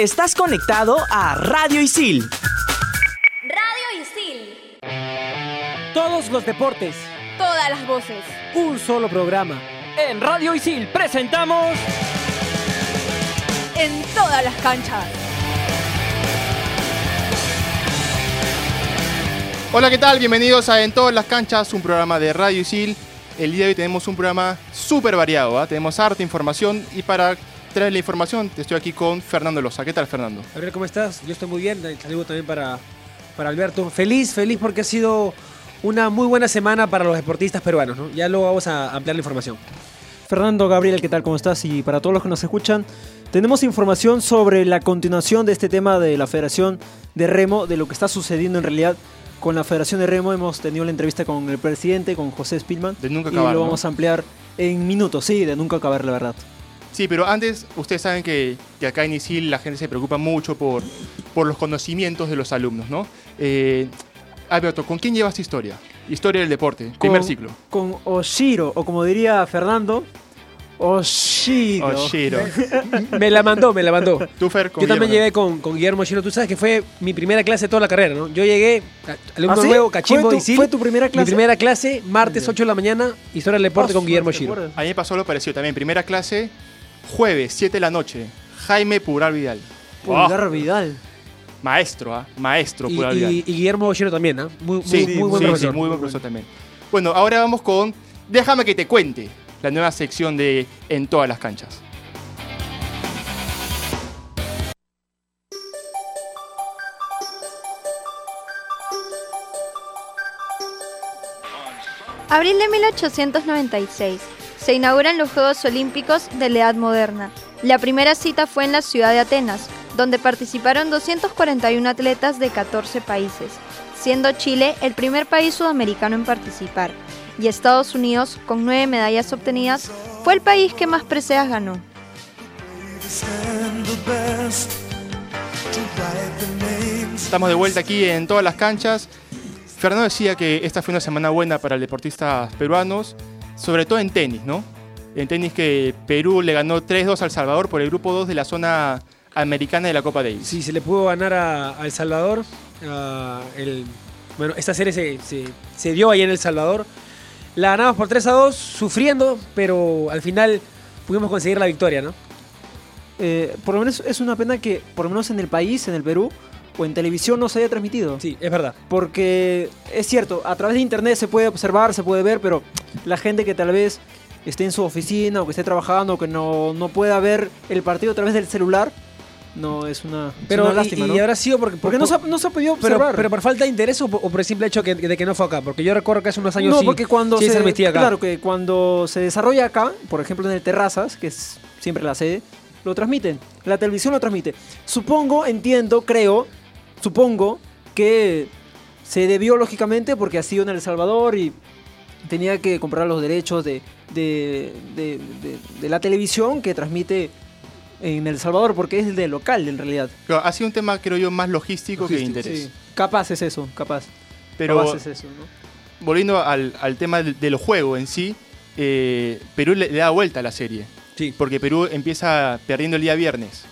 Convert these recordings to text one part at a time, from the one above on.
Estás conectado a Radio Isil. Radio Isil. Todos los deportes. Todas las voces. Un solo programa. En Radio Isil presentamos. En todas las canchas. Hola, ¿qué tal? Bienvenidos a En todas las canchas, un programa de Radio Isil. El día de hoy tenemos un programa súper variado, ¿ah? tenemos harta información y para traer la información estoy aquí con Fernando Loza. ¿Qué tal, Fernando? Gabriel, ¿cómo estás? Yo estoy muy bien. Saludo también para, para Alberto. Feliz, feliz porque ha sido una muy buena semana para los deportistas peruanos. ¿no? Ya luego vamos a ampliar la información. Fernando, Gabriel, ¿qué tal? ¿Cómo estás? Y para todos los que nos escuchan, tenemos información sobre la continuación de este tema de la Federación de Remo, de lo que está sucediendo en realidad con la Federación de Remo. Hemos tenido la entrevista con el presidente, con José Spillman. De nunca y acabar, lo ¿no? vamos a ampliar en minutos, sí, de nunca acabar, la verdad. Sí, pero antes, ustedes saben que, que acá en Isil la gente se preocupa mucho por, por los conocimientos de los alumnos, ¿no? Eh, Alberto, ¿con quién llevas historia? Historia del deporte, primer ciclo. Con Oshiro, o como diría Fernando, Oshiro. Oshiro. Me la mandó, me la mandó. Tú, Fer, con Yo también Guillermo. llegué con, con Guillermo Chino. Tú sabes que fue mi primera clase de toda la carrera, ¿no? Yo llegué, a- alumno ¿Ah, sí? nuevo, cachimbo, ¿Fue tu- Isil. fue tu primera Mi clase? primera clase, martes Ya. 8 de la mañana, historia del deporte Ah, con Guillermo ¿te Chino. acuerdas? A mí me pasó lo parecido también. Primera clase, jueves, 7 de la noche. Jaime Pural Vidal. Pulgar Oh, Vidal. maestro, ¿ah? Maestro Y, Pural Vidal. y- Guillermo Chino también, ¿ah? Muy, muy, Sí, muy sí, buen sí, profesor. muy buen profesor también. Bueno, ahora vamos con Déjame que te cuente, la nueva sección de En todas las canchas. Abril de 1896. Se inauguran los Juegos Olímpicos de la Edad Moderna. La primera cita fue en la ciudad de Atenas, donde participaron 241 atletas de 14 países, siendo Chile el primer país sudamericano en participar. Y Estados Unidos, con nueve medallas obtenidas, fue el país que más preseas ganó. Estamos de vuelta aquí en todas las canchas. Fernando decía que esta fue una semana buena para deportistas peruanos, sobre todo en tenis, ¿no? En tenis que Perú le ganó 3-2 al Salvador por el grupo 2 de la zona americana de la Copa Davis. Sí, se le pudo ganar a, a El Salvador. el, bueno, esta serie se, se- se dio ahí en El Salvador. La ganamos por 3 a 2, sufriendo, pero al final pudimos conseguir la victoria, ¿no? Eh, por lo menos es una pena que, por lo menos en el país, en el Perú, o en televisión no se haya transmitido. Sí, es verdad. Porque es cierto, a través de internet se puede observar, se puede ver, pero la gente que tal vez esté en su oficina o que esté trabajando o que no, no pueda ver el partido a través del celular, no es una, es Pero una y- lástima, y, ¿no? habrá sido porque, Porque no se, ha, no se ha podido pero, observar. pero por falta de interés o por, o por el simple hecho que- de que no fue acá. Porque yo recuerdo que hace unos años no, sí, porque cuando sí se, transmitía acá. claro que cuando se desarrolla acá, por ejemplo en el Terrazas, que es siempre la sede, lo transmiten. La televisión lo transmite. Supongo, entiendo, creo, supongo que se debió lógicamente porque ha sido en El Salvador y tenía que comprar los derechos de, de, de- de- de la televisión que transmite en El Salvador porque es de local en realidad. Pero ha sido un tema, creo yo, más logístico, que de interés. Sí, capaz es eso, capaz. Pero capaz es eso, ¿no? volviendo al, al tema del, del juego en sí, eh, Perú le, le da vuelta a la serie. Sí. Porque Perú empieza perdiendo el día viernes.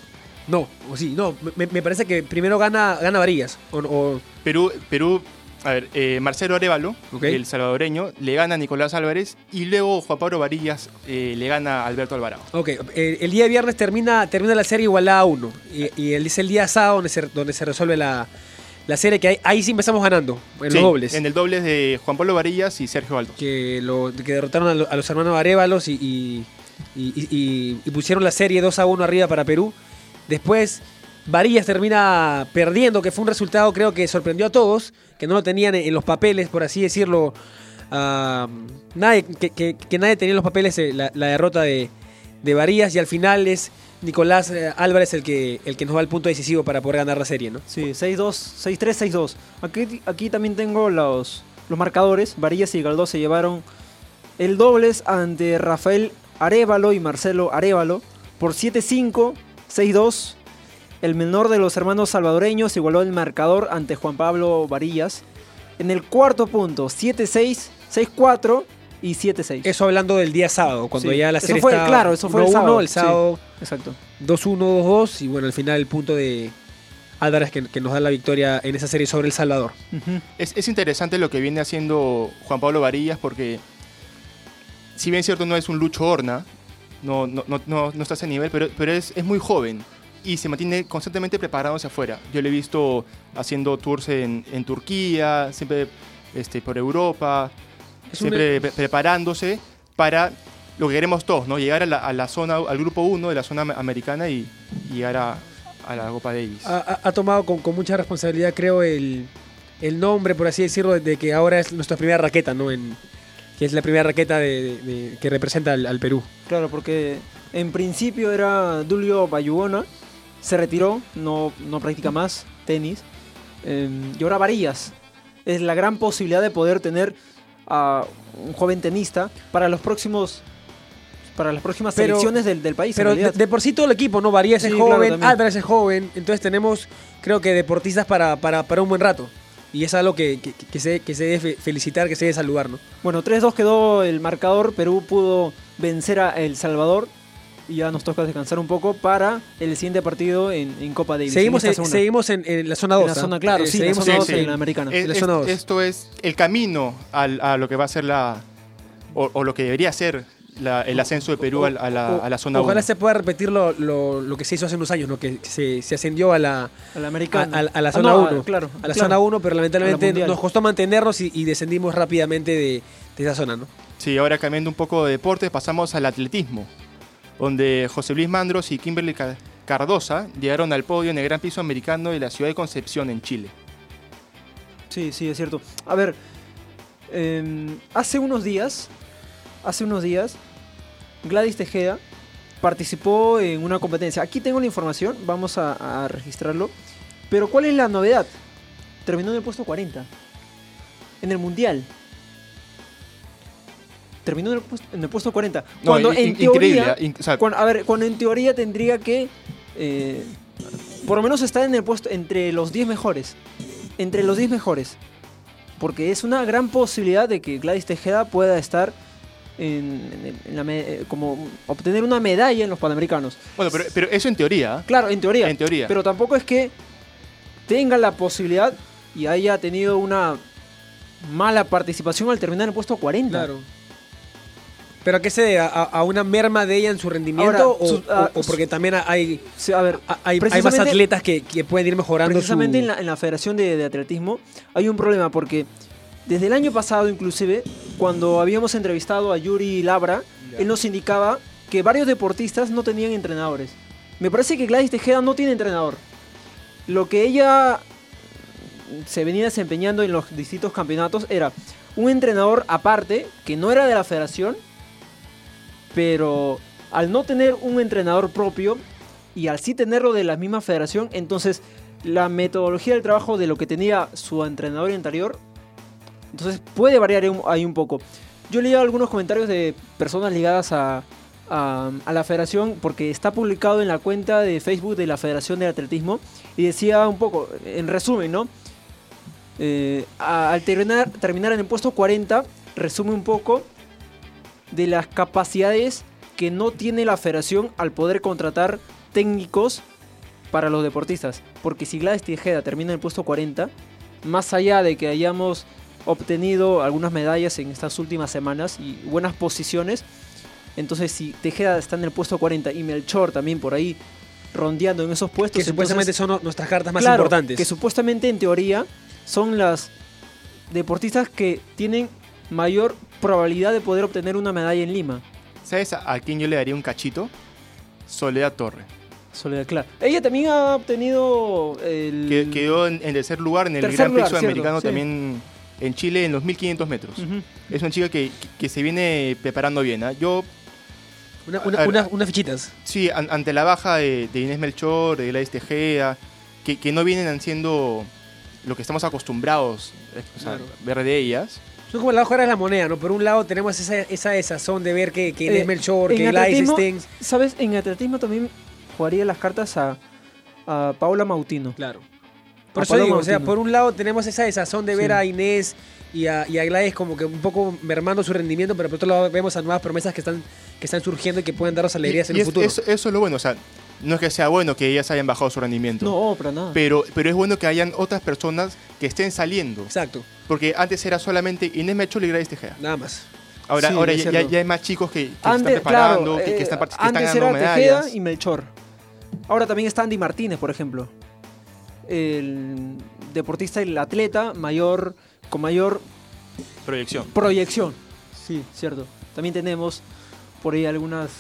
No, o sí, no. Me, me parece que primero gana, gana Varillas. O, o- Perú, Perú a ver, eh, Marcelo Arevalo, el salvadoreño, le gana a Nicolás Álvarez y luego Juan Pablo Varillas eh, le gana a Alberto Alvarado. Ok, eh, el día viernes termina, termina la serie igualada a 1. Y, y el, es el día sábado donde se, donde se resuelve la, la serie, que ahí, ahí sí empezamos ganando, en Sí, los dobles. En el dobles de Juan Pablo Varillas y Sergio Aldo. que, lo, que derrotaron a, lo- a los hermanos y, y- y- y pusieron la serie 2 a 1 arriba para Perú. Después, Varillas termina perdiendo, que fue un resultado creo que sorprendió a todos, que no lo tenían en, los papeles, por así decirlo. Ah, nadie, que, que- que nadie tenía en los papeles eh, la, la derrota de, de Varillas y al final es Nicolás eh, Álvarez el que, el que nos da el punto decisivo para poder ganar la serie. Sí, 6-2, 6-3, 6-2. Aquí, aquí también tengo los, los marcadores. Varillas y Galdós se llevaron el dobles ante Rafael Arevalo y Marcelo Arevalo por 7-5, 6-2. El menor de los hermanos salvadoreños igualó el marcador ante Juan Pablo Varillas. En el cuarto punto, 7-6, 6-4. y 7-6. Eso hablando del día sábado, cuando Sí. ya la Eso serie fue- está claro, eso fue el 1-1, sábado, el sí. sábado Exacto. 2-1, 2-2 y bueno, al final el punto de Álvarez que, que nos da la victoria en esa serie sobre El Salvador. Ujú. Es, es interesante lo que viene haciendo Juan Pablo Varillas porque, si bien es cierto, no es un Lucho Horna, no, no, no, no, no está a ese nivel, pero, pero es, es muy joven y se mantiene constantemente preparándose afuera. Yo lo he visto haciendo tours en, en Turquía, siempre este, por Europa, Es siempre pre- preparándose para lo que queremos todos, ¿no? Llegar a la, a la zona, al grupo 1 de la zona americana y, y llegar a, a la Copa Davis. ha, ha- ha tomado con, con mucha responsabilidad, creo, el, el nombre, por así decirlo, de que ahora es nuestra primera raqueta, ¿no? En, que es la primera raqueta de, que representa al, al Perú. Claro, porque en principio era Dulio Bayugona, se retiró, no, no practica más tenis, eh, y ahora Varillas. Es la gran posibilidad de poder tener a un joven tenista para los próximos para las próximas Pero- selecciones del, del país. Pero de, por sí todo el equipo, ¿no? Varías es Sí, claro, joven. Álvarez es joven, entonces tenemos, creo que deportistas para, para, para un buen rato. Y es algo que, que, que se, que se debe fe- felicitar, que se debe saludar, ¿no? Bueno, 3-2 quedó el marcador. Perú pudo vencer a El Salvador. Y ya nos toca descansar un poco para el siguiente partido en, en Copa Davis. Seguimos, en en, esta zona. seguimos en, en la zona 2. En la zona, claro, sí, en la zona sí, 2 sí. en la americana. Es- la es- zona dos. esto es el camino al- a lo que va a ser la. O, o lo que debería ser la- el ascenso de Perú a, la- a la, a la zona Ojalá 1. se pueda repetir lo, lo, lo que se hizo hace unos años, ¿no? Que se, se ascendió a la, A la a, americana. a- a la Ah, zona no, 1. claro. a la claro. zona 1, pero lamentablemente nos costó mantenernos y, y descendimos rápidamente de, de esa zona, ¿no? Sí, ahora cambiando un poco de deporte, pasamos al atletismo, donde José Luis Mandros y Kimberly Ca- Cardosa llegaron al podio en el Gran Piso Americano de la ciudad de Concepción, en Chile. Sí, sí, es cierto. A ver, em, hace unos días, hace unos días, Gladys Tejeda participó en una competencia. Aquí tengo la información, vamos a, a registrarlo. Pero ¿cuál es la novedad? Terminó en el puesto 40. En el Mundial. Terminó en el puesto, en el puesto 40. No, Cuando in- en teoría... In- o sea, Cuando- a ver, cuando en teoría tendría que. eh, por lo menos estar en el puesto entre los 10 mejores. Entre los 10 mejores. Porque es una gran posibilidad de que Gladys Tejeda pueda estar en, en- en la me- eh, como obtener una medalla en los Panamericanos. bueno, pero, pero eso en teoría. ¿eh? Claro, en teoría. En teoría. Pero tampoco es que tenga la posibilidad y haya tenido una mala participación al terminar en el puesto 40. ¿Pero a qué se debe? ¿A, a una merma de ella en su rendimiento Ahora, o, su- ah, o- o porque también hay, Sí, a ver, hay, hay más atletas que, que pueden ir mejorando su... Precisamente en, la, en la Federación de, de Atletismo hay un problema porque desde el año pasado inclusive, cuando habíamos entrevistado a Yuri Labra, él nos indicaba que varios deportistas no tenían entrenadores. Me parece que Gladys Tejeda no tiene entrenador. Lo que ella se venía desempeñando en los distintos campeonatos era un entrenador aparte, que no era de la federación, pero al no tener un entrenador propio y al sí tenerlo de la misma federación, entonces la metodología del trabajo de lo que tenía su entrenador anterior, entonces puede variar ahí un- poco. Yo leía algunos comentarios de personas ligadas a, a, la federación porque está publicado en la cuenta de Facebook de la Federación de Atletismo y decía un poco, en resumen, ¿no? Eh, al terminar, terminar en el puesto 40, resume un poco de las capacidades que no tiene la federación al poder contratar técnicos para los deportistas. Porque si Gladys Tejeda termina en el puesto 40, más allá de que hayamos obtenido algunas medallas en estas últimas semanas y buenas posiciones, entonces si Tejeda está en el puesto 40 y Melchor también por ahí rondeando en esos puestos, que supuestamente entonces- son nuestras cartas más Claro, importantes. Que supuestamente en teoría son las deportistas que tienen mayor probabilidad de poder obtener una medalla en Lima. ¿Sabes a, a quién yo le daría un cachito? Soledad Torre. Soledad Clara. Ella también ha obtenido el... Que quedó en, en tercer lugar en el Gran Prix cierto, Americano sí. también en Chile en los 1500 metros. Es una chica que, que se viene preparando bien. ¿ah? Yo, Una- A una- ver, una- unas fichitas. sí, an- ante la baja de, de Inés Melchor, de Gladys Tejeda, que, que no vienen haciendo lo que estamos acostumbrados eh, o sea, Claro. ver de ellas. Son como las dos caras de la moneda, ¿no? Por un lado tenemos esa, esa desazón de ver que, que Inés Eh, Melchor, que Gladys atletismo- Stengs... ¿Sabes? En atletismo también jugaría las cartas a, a Paula Mautino. Claro. Por eso digo, o sea, por un lado tenemos esa desazón de ver Sí. a Inés y a, y a Gladys como que un poco mermando su rendimiento, pero por otro lado vemos a nuevas promesas que están, que están surgiendo y que pueden darnos alegrías Y- en y el es- futuro. Eso, eso es lo bueno, o sea, no es que sea bueno que ellas hayan bajado su rendimiento. No, para nada. Pero, pero es bueno que hayan otras personas que estén saliendo. Exacto, Porque antes era solamente Inés Mechol y Gladys Tejeda. nada más. Sí, Ahora, ahora ya, ya- ya hay más chicos que, que se Antes, están preparando, claro, que, que eh, están, que antes están era ganando Tejeda medallas. y Melchor. Ahora también está Andy Martínez, por ejemplo. El deportista y el atleta mayor, con mayor Proyección. proyección. Sí, cierto. También tenemos por ahí algunas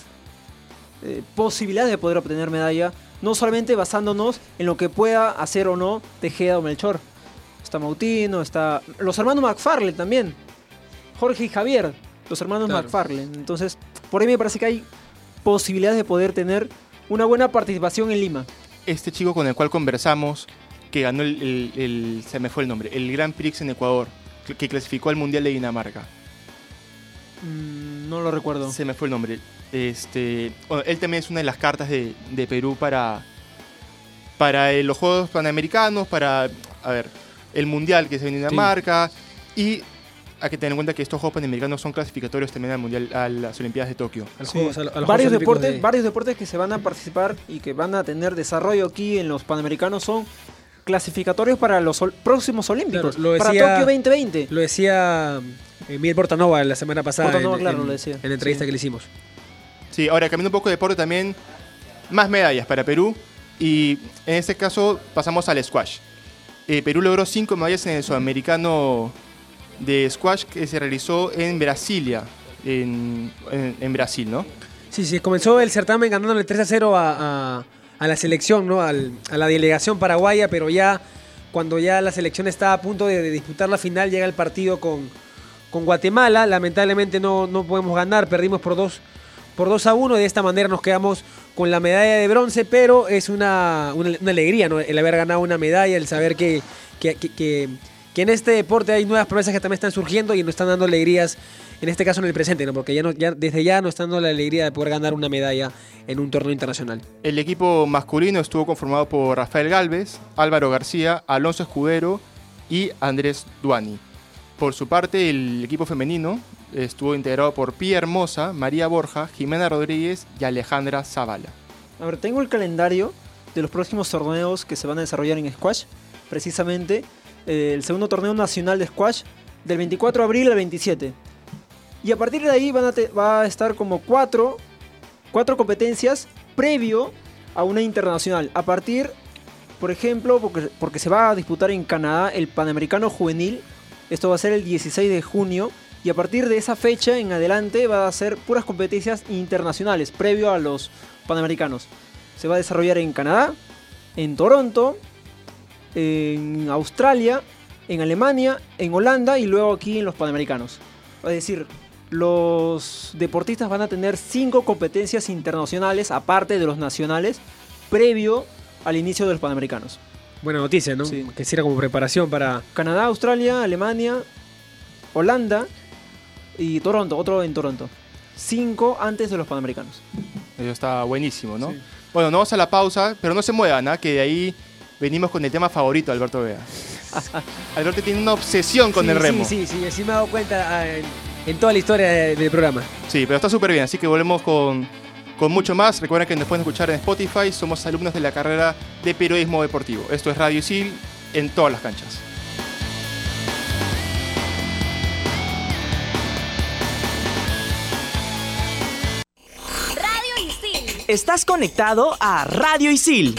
eh, posibilidades de poder obtener medalla, no solamente basándonos en lo que pueda hacer o no Tejeda o Melchor. Está Mautino, está los hermanos McFarlane también. Jorge y Javier, los hermanos Claro. McFarlane. Entonces, por ahí me parece que hay posibilidades de poder tener una buena participación en Lima. Este chico con el cual conversamos, que ganó el, el- el- se me fue el nombre, el Grand Prix en Ecuador, que clasificó al Mundial de Dinamarca. Mm, no lo recuerdo. Se me fue el nombre. Este, bueno, él también es una de las cartas de, de Perú para, para eh, los Juegos Panamericanos, para, a ver, el Mundial que se viene en Dinamarca. Y hay que tener en cuenta que estos Juegos Panamericanos son clasificatorios también al Mundial, a las Olimpiadas de Tokio. Sí. Juegos- a lo- a los varios deportes, de- varios deportes que se van a participar y que van a tener desarrollo aquí en los Panamericanos son clasificatorios para los ol- próximos Olímpicos, Claro, lo para decía- Tokio 2020. Lo decía eh, Miguel Portanova la semana pasada Portanova, en, claro, en- lo decía. en la entrevista Sí. que le hicimos. Sí, ahora cambiando un poco de deporte también, más medallas para Perú. Y en este caso pasamos al squash. Eh, Perú logró cinco medallas en el sudamericano de squash que se realizó en Brasilia, en, en- Brasil, ¿no? Sí, sí, comenzó el certamen ganándole 3 a 0 a, a- la selección, ¿no? Al- a la delegación paraguaya, pero ya cuando ya la selección está a punto de, disputar la final, llega el partido con, con Guatemala. Lamentablemente no, no podemos ganar, perdimos por 2 por 2 a 1. De esta manera nos quedamos con la medalla de bronce, pero es una, una- alegría, ¿no? El haber ganado una medalla, el saber que- que- que en este deporte hay nuevas promesas que también están surgiendo y nos están dando alegrías, en este caso en el presente, ¿no? Porque ya, no, ya desde ya nos están dando la alegría de poder ganar una medalla en un torneo internacional. El equipo masculino estuvo conformado por Rafael Galvez, Álvaro García, Alonso Escudero y Andrés Duani. Por su parte, el equipo femenino estuvo integrado por Pía Hermosa, María Borja, Jimena Rodríguez y Alejandra Zavala. A ver, tengo el calendario de los próximos torneos que se van a desarrollar en squash. Precisamente el segundo torneo nacional de squash del 24 de abril al 27. Y a partir de ahí van a va a estar como cuatro, cuatro competencias previo a una internacional. A partir, por ejemplo, porque, porque se va a disputar en Canadá el Panamericano Juvenil. Esto va a ser el 16 de junio. Y a partir de esa fecha en adelante va a ser puras competencias internacionales, previo a los Panamericanos. Se va a desarrollar en Canadá, en Toronto, en Australia, en Alemania, en Holanda y luego aquí en los Panamericanos. Es decir, los deportistas van a tener cinco competencias internacionales, aparte de los nacionales, previo al inicio de los Panamericanos. Buena noticia, ¿no? Sí. Que sirva como preparación para... Canadá, Australia, Alemania, Holanda y Toronto, otro en Toronto. Cinco antes de los Panamericanos. Eso está buenísimo, ¿no? Sí. Bueno, nos vamos a la pausa, pero no se muevan, ¿ah? que de ahí venimos con el tema favorito de Alberto Vega. Alberto tiene una obsesión con Sí, el remo. Sí, sí, sí, sí me he dado cuenta ah, en, en toda la historia de- del programa. Sí, pero está súper bien, así que volvemos con, con mucho más. Recuerden que nos pueden escuchar en Spotify, somos alumnos de la carrera de periodismo deportivo. Esto es Radio Isil en todas las canchas. Radio Isil. Estás conectado a Radio Isil.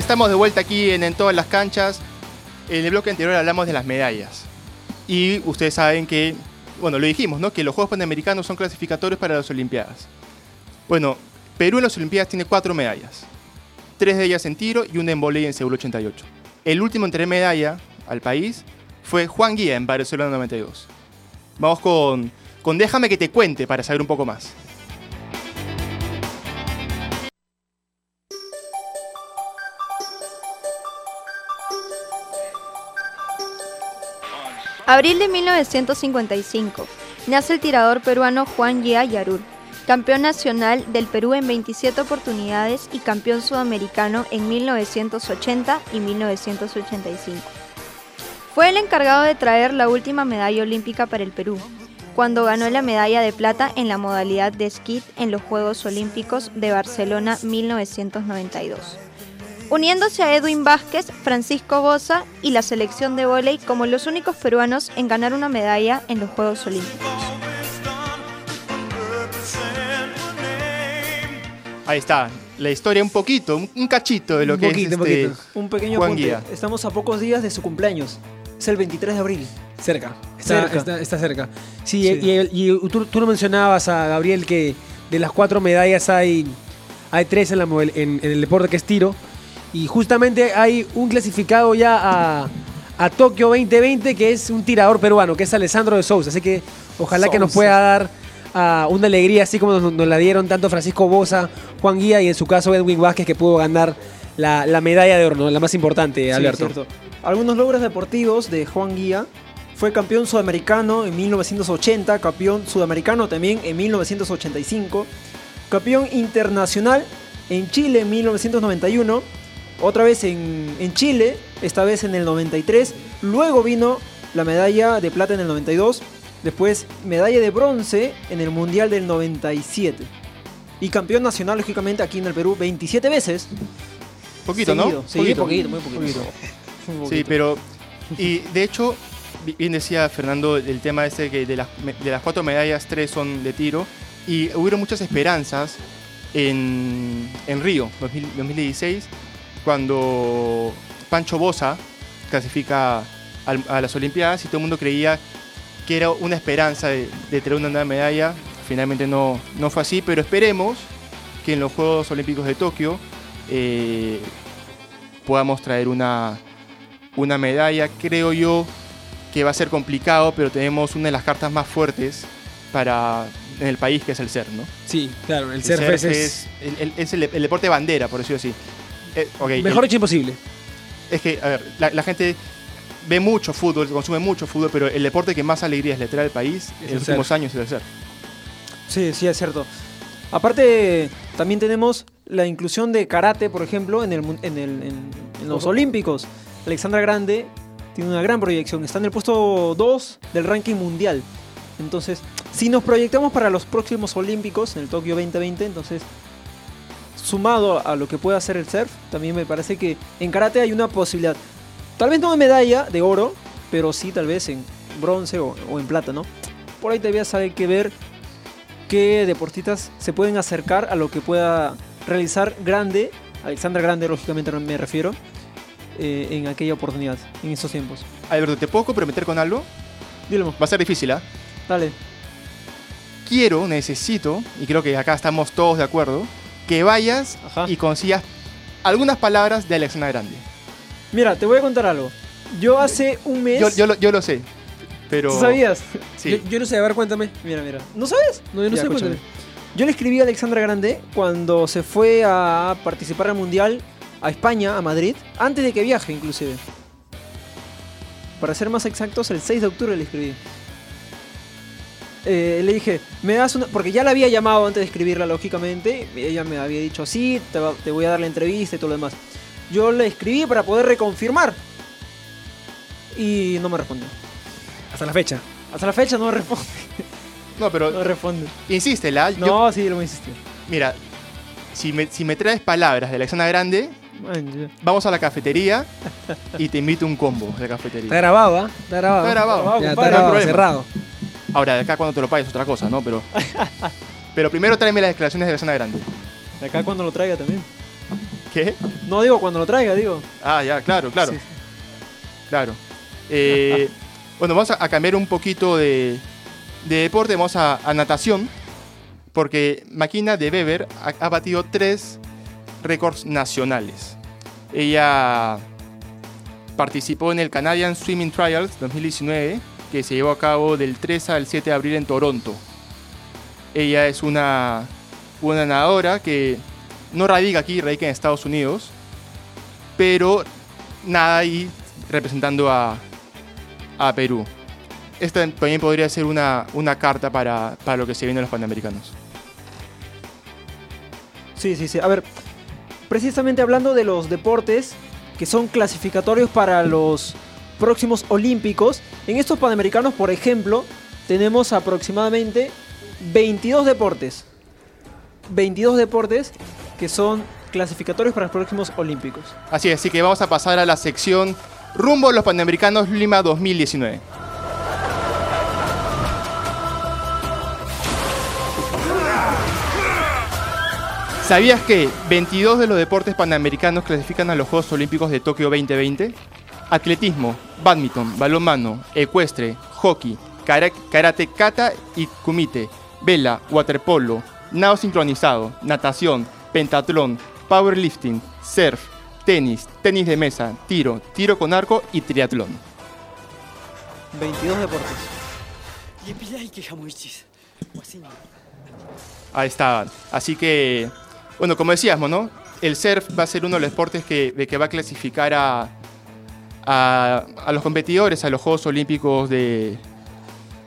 Estamos de vuelta aquí en, en todas las canchas. En el bloque anterior hablamos de las medallas. Y ustedes saben que, bueno, lo dijimos, ¿no? Que los Juegos Panamericanos son clasificatorios para las Olimpiadas. Bueno, Perú en las Olimpiadas tiene cuatro medallas. Tres de ellas en tiro y una en volei en Seúl 88. El último en tener medalla al país fue Juan Guía en Barcelona 92. Vamos con, con Déjame que te cuente para saber un poco más. Abril de 1955. Nace el tirador peruano Juan Yea Yarur, campeón nacional del Perú en 27 oportunidades y campeón sudamericano en 1980 y 1985. Fue el encargado de traer la última medalla olímpica para el Perú, cuando ganó la medalla de plata en la modalidad de esquí en los Juegos Olímpicos de Barcelona 1992 uniéndose a Edwin Vázquez, Francisco Boza y la selección de vóley como los únicos peruanos en ganar una medalla en los Juegos Olímpicos. Ahí está, la historia un poquito, un, un cachito de lo Un que poquito, es un este, poquito. Un pequeño Juan apunte. Guía. Estamos a pocos días de su cumpleaños. Es el 23 de abril. Cerca. Está Cerca. Está, está cerca. Sí, Sí. y, tú, tú lo mencionabas a Gabriel que de las cuatro medallas hay, hay tres en, la, model- en, en el deporte que es tiro. Y justamente hay un clasificado ya a, a Tokio 2020 que es un tirador peruano, que es Alessandro de Sousa. Así que ojalá que nos pueda dar ah, una alegría, así como nos, nos la dieron tanto Francisco Boza, Juan Guía y en su caso Edwin Vázquez, que pudo ganar la, la medalla de oro, la más importante, Sí, Alberto. cierto. Algunos logros deportivos de Juan Guía. Fue campeón sudamericano en 1980, campeón sudamericano también en 1985, campeón internacional en Chile en 1991, otra vez en, en Chile, esta vez en el 93, luego vino la medalla de plata en el 92, después medalla de bronce en el Mundial del 97 y campeón nacional lógicamente aquí en el Perú 27 veces. Poquito, ¿no? seguido. Sí, poquito, muy poquito. Muy Sí, poquito. pero. Y de hecho, bi- bien decía Fernando el tema ese que de las, de las cuatro medallas, tres son de tiro. Y hubieron muchas esperanzas en, en Río, 2000 2016, cuando Pancho Bosa clasifica al- a las Olimpiadas y todo el mundo creía que era una esperanza de, de traer una nueva medalla. Finalmente no, no fue así, pero esperemos que en los Juegos Olímpicos de Tokio eh, podamos traer una, una medalla. Creo yo que va a ser complicado, pero tenemos una de las cartas más fuertes para en el país, que es el CER, ¿no? Sí, claro, el, El surf surf es, es, el, el- es el deporte bandera, por decirlo así. Eh, ok, el- mejor hecho imposible. es que, a ver, la, la gente ve mucho fútbol, consume mucho fútbol, pero el deporte que más alegrías le trae al país Es en los últimos años es el surf. Sí, sí, es cierto. Aparte, también tenemos la inclusión de karate, por ejemplo, en, el, mun- en, el- en- en los Olímpicos. Alexandra Grande tiene una gran proyección. Está en el puesto 2 del ranking mundial. Entonces, si nos proyectamos para los próximos Olímpicos, en el Tokio 2020, entonces, sumado a lo que puede hacer el surf, también me parece que en karate hay una posibilidad. Tal vez no de medalla de oro, pero sí tal vez en bronce o, o en plata, ¿no? Por ahí todavía hay que ver qué deportistas se pueden acercar a lo que pueda realizar Grande, Alexandra Grande, lógicamente me refiero, eh, en aquella oportunidad, en esos tiempos. Alberto, ¿te puedo comprometer con algo? Dile, Va a ser difícil, ¿ah? dale. Quiero, necesito, y creo que acá estamos todos de acuerdo, que vayas Ajá. y consigas algunas palabras de Alexandra Grande. Mira, te voy a contar algo. Yo hace un mes. Yo, yo, lo, yo lo sé, pero... ¿Tú sabías? Sí. Yo, yo no sé, a ver, cuéntame. Mira, mira. ¿No sabes? No, yo no Ya, sé, escúchame. cuéntame. Yo le escribí a Alexandra Grande cuando se fue a participar al Mundial a España, a Madrid, antes de que viaje inclusive. Para ser más exactos, el 6 de octubre le escribí. Eh, le dije, me das una... Porque ya la había llamado antes de escribirla, lógicamente. Ella me había dicho, sí, te, va- te voy a dar la entrevista y todo lo demás. Yo le escribí para poder reconfirmar. Y no me respondió. Hasta la fecha. Hasta la fecha no me responde. No, pero No responde. insístela. yo- No, sí, lo voy a insistir. mira, si me, si me traes palabras de Alexandra Grande, Man, vamos a la cafetería y te invito a un combo de Está cafetería. grabado, ¿ah? Está grabado. Está grabado. Grabado, Ya, está grabado, cerrado. Ahora, de acá cuando te lo pagues es otra cosa, ¿no? Pero, pero primero tráeme las declaraciones de Alexandra Grande. De acá cuando lo traiga también. ¿Qué? No digo cuando lo traiga, digo. Ah, ya, claro, claro. Sí. Claro. Eh, bueno, vamos a, cambiar un poquito de, de deporte, vamos a, a natación. porque Makina de Weber ha, ha batido tres récords nacionales. Ella participó en el Canadian Swimming Trials 2019, que se llevó a cabo del 3 al 7 de abril en Toronto. Ella es una, una nadadora que no radica aquí, radica en Estados Unidos, pero nada ahí representando a, a Perú. Esta también podría ser una, una carta para, para lo que se viene en los Panamericanos. Sí, sí, sí. A ver, precisamente hablando de los deportes que son clasificatorios para los próximos Olímpicos, en estos Panamericanos, por ejemplo, tenemos aproximadamente 22 deportes. 22 deportes que son clasificatorios para los próximos Olímpicos. Así es, así que vamos a pasar a la sección rumbo a los Panamericanos Lima 2019. ¿Sabías que 22 de los deportes panamericanos clasifican a los Juegos Olímpicos de Tokio 2020? Atletismo, badminton, balonmano, ecuestre, hockey, kara- karate kata y kumite, vela, waterpolo, nado sincronizado, natación, pentatlón, powerlifting, surf, tenis, tenis de mesa, tiro, tiro con arco y triatlón. 22 deportes. Ahí estaban. Así que, bueno, como decíamos, ¿no? El surf va a ser uno de los deportes que, de que va a clasificar a, a, los competidores a los Juegos Olímpicos de,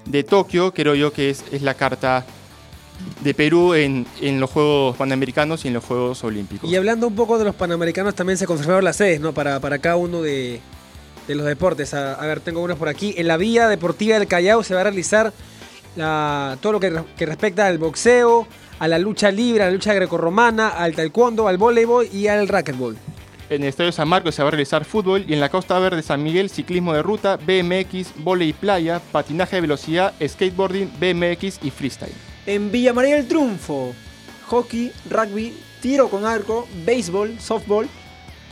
de Tokio. Creo yo que es, la carta de Perú en, en los Juegos Panamericanos y en los Juegos Olímpicos. Y hablando un poco de los panamericanos, también se confirmaron las sedes, ¿no? Para, para cada uno de, de los deportes. A, ver, tengo unos por aquí. En la Vía Deportiva del Callao se va a realizar la- todo lo que, que respecta al boxeo, a la lucha libre, a la lucha grecorromana, al taekwondo, al voleibol y al racquetball. En el Estadio San Marcos se va a realizar fútbol y en la Costa Verde San Miguel ciclismo de ruta, BMX, volei y playa, patinaje de velocidad, skateboarding, BMX y freestyle. En Villa María del Triunfo, hockey, rugby, tiro con arco, béisbol, softball,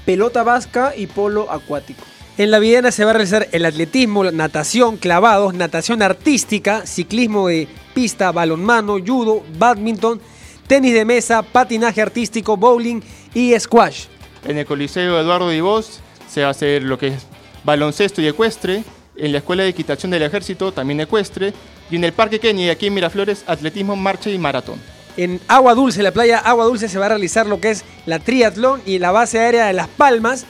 pelota vasca y polo acuático. En la Viena se va a realizar el atletismo, natación, clavados, natación artística, ciclismo de pista, balonmano, judo, badminton, tenis de mesa, patinaje artístico, bowling y squash. En el Coliseo Eduardo Divos se va a hacer lo que es baloncesto y ecuestre. En la Escuela de Equitación del Ejército también ecuestre. Y en el Parque Kennedy aquí en Miraflores, atletismo, marcha y maratón. En Agua Dulce, la playa Agua Dulce, se va a realizar lo que es la triatlón y la base aérea de Las Palmas,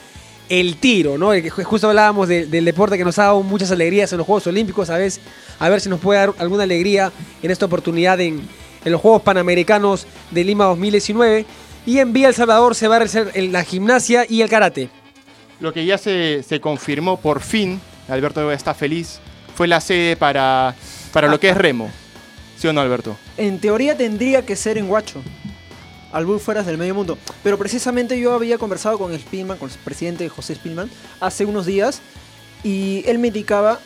el tiro, ¿no? Justo hablábamos de- del deporte que nos ha dado muchas alegrías en los Juegos Olímpicos, a ver, a ver si nos puede dar alguna alegría en esta oportunidad en, en los Juegos Panamericanos de Lima 2019. Y en Vía El Salvador se va a realizar la gimnasia y el karate. Lo que ya se, se confirmó por fin, Alberto está feliz, fue la sede para, para lo que es remo. ¿Sí o no, Alberto? En teoría tendría que ser en Huacho, al bus fueras del medio mundo. Pero precisamente yo había conversado con Spillman, con el presidente José Spillman, hace unos días, y él me indicaba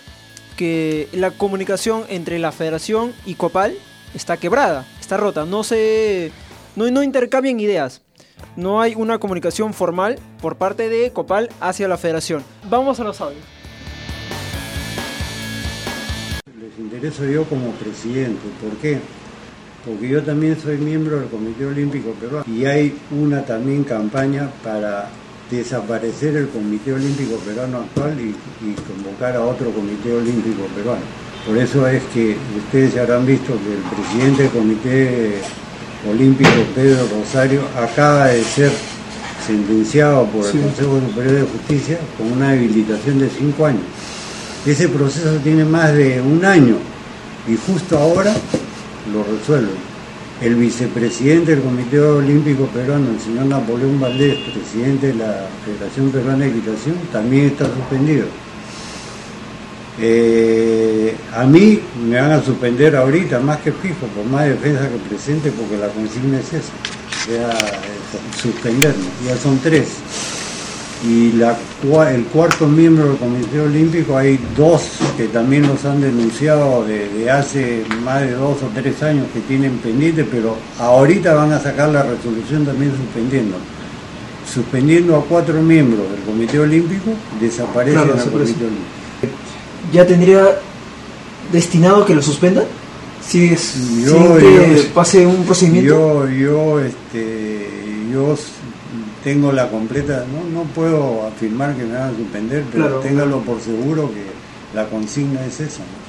que la comunicación entre la federación y Copal está quebrada, está rota, no se no, no intercambian ideas. No hay una comunicación formal por parte de Copal hacia la federación. Vamos a los audios. Les intereso yo como presidente. ¿Por qué? Porque yo también soy miembro del Comité Olímpico Peruano y hay una también campaña para desaparecer el Comité Olímpico Peruano actual y, y convocar a otro Comité Olímpico Peruano. Por eso es que ustedes ya habrán visto que el presidente del Comité Olímpico, Pedro Rosario, acaba de ser sentenciado por el Consejo Superior de Justicia con una habilitación de cinco años. Ese proceso tiene más de un año y justo ahora lo resuelven. El vicepresidente del Comité Olímpico Peruano, el señor Napoleón Valdés, presidente de la Federación Peruana de Equitación, también está suspendido. Eh, a mí me van a suspender ahorita, más que fijo, por más defensa que presente, porque la consigna es esa, ya, suspenderme, ya son tres y la, el cuarto miembro del Comité Olímpico hay dos que también los han denunciado de, de hace más de dos o tres años que tienen pendiente, pero ahorita van a sacar la resolución también suspendiendo. Suspendiendo a cuatro miembros del Comité Olímpico, desaparecen Claro, el. Comité Olímpico. ¿Ya tendría destinado que lo suspendan? ¿Sigues Yo- sin que yo- pase un procedimiento? Yo, yo, este, yo tengo la completa, no, no puedo afirmar que me van a suspender, pero Claro. téngalo por seguro que la consigna es esa. ¿no?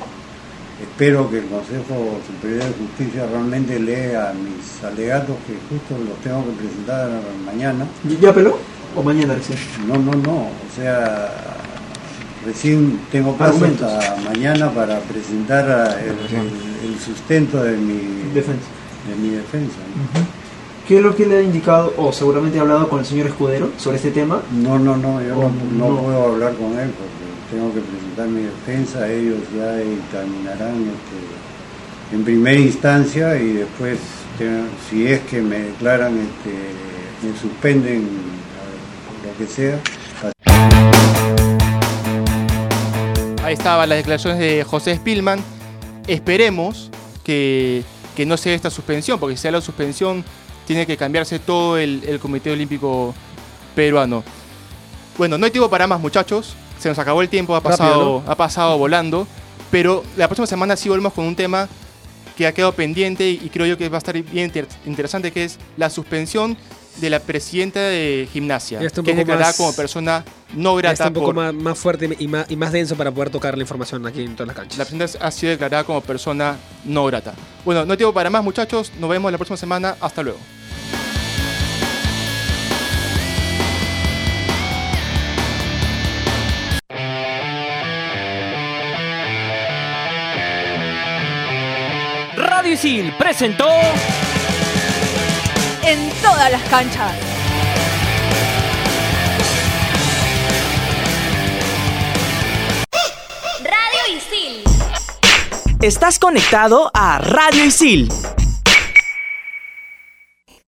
Espero que el Consejo Superior de Justicia realmente lea mis alegatos que justo los tengo que presentar mañana. ¿Ya- ¿Ya apeló? ¿O mañana recién? No, no, no, o sea, recién tengo plazo Argumentos. hasta mañana para presentar el, el- el sustento de mi Defensa. De mi defensa. ¿no? ¿Qué es lo que le ha indicado, o seguramente ha hablado con el señor Escudero sobre este tema? No, no, no, yo no, no no. puedo hablar con él porque tengo que presentar mi defensa, ellos ya dictaminarán este, en primera instancia y después, si es que me declaran, este, me suspenden lo que sea. Ahí estaban las declaraciones de José Spillman. Esperemos que, que no sea esta suspensión, porque si sea la suspensión, tiene que cambiarse todo el, el Comité Olímpico Peruano. Bueno, no hay tiempo para más, muchachos. Se nos acabó el tiempo, ha Rápido, pasado, ha pasado volando. Pero la próxima semana sí volvemos con un tema que ha quedado pendiente y creo yo que va a estar bien inter- interesante, que es la suspensión de la presidenta de gimnasia, Ya está un que es declarada más- como persona no grata está un poco por, más, más fuerte y más, y más denso para poder tocar la información aquí en todas las canchas. La presidenta ha sido declarada como persona no grata. Bueno, no hay tiempo para más, muchachos. Nos vemos la próxima semana. Hasta luego. Radio Isil presentó En todas las canchas. Radio Isil. Estás conectado a Radio Isil.